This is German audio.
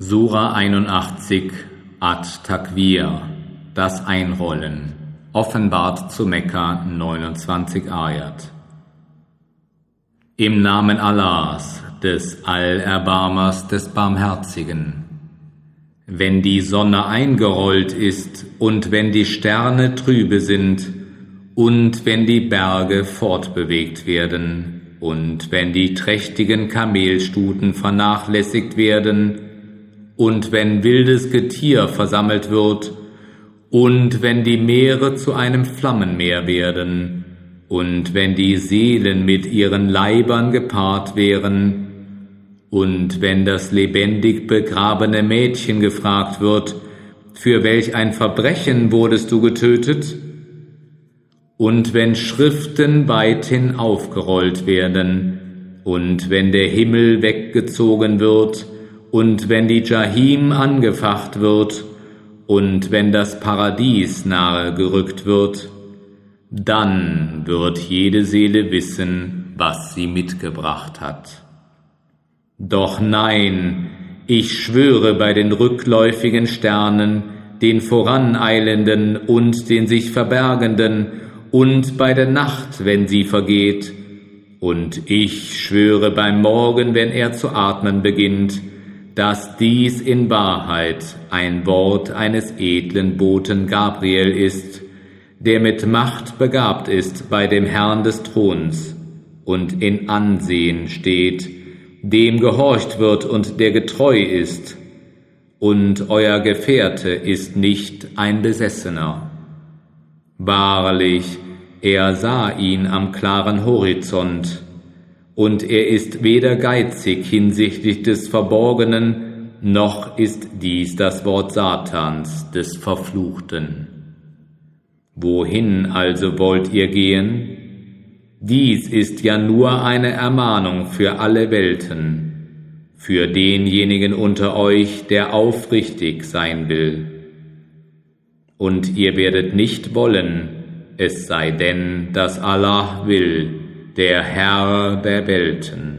Sura 81 At-Takwir Das Einrollen Offenbart zu Mekka 29 Ayat Im Namen Allahs, des Allerbarmers, des Barmherzigen. Wenn die Sonne eingerollt ist und wenn die Sterne trübe sind und wenn die Berge fortbewegt werden und wenn die trächtigen Kamelstuten vernachlässigt werden, und wenn wildes Getier versammelt wird, und wenn die Meere zu einem Flammenmeer werden, und wenn die Seelen mit ihren Leibern gepaart wären, und wenn das lebendig begrabene Mädchen gefragt wird, für welch ein Verbrechen wurdest du getötet? Und wenn Schriften weithin aufgerollt werden, und wenn der Himmel weggezogen wird, und wenn die Jahim angefacht wird und wenn das Paradies nahe gerückt wird, dann wird jede Seele wissen, was sie mitgebracht hat. Doch nein, ich schwöre bei den rückläufigen Sternen, den voraneilenden und den sich verbergenden, und bei der Nacht, wenn sie vergeht, und ich schwöre beim Morgen, wenn er zu atmen beginnt, dass dies in Wahrheit ein Wort eines edlen Boten Gabriel ist, der mit Macht begabt ist bei dem Herrn des Throns und in Ansehen steht, dem gehorcht wird und der getreu ist, und euer Gefährte ist nicht ein Besessener. Wahrlich, er sah ihn am klaren Horizont, und er ist weder geizig hinsichtlich des Verborgenen, noch ist dies das Wort Satans, des Verfluchten. Wohin also wollt ihr gehen? Dies ist ja nur eine Ermahnung für alle Welten, für denjenigen unter euch, der aufrichtig sein will. Und ihr werdet nicht wollen, es sei denn, dass Allah will, der Herr der Welten.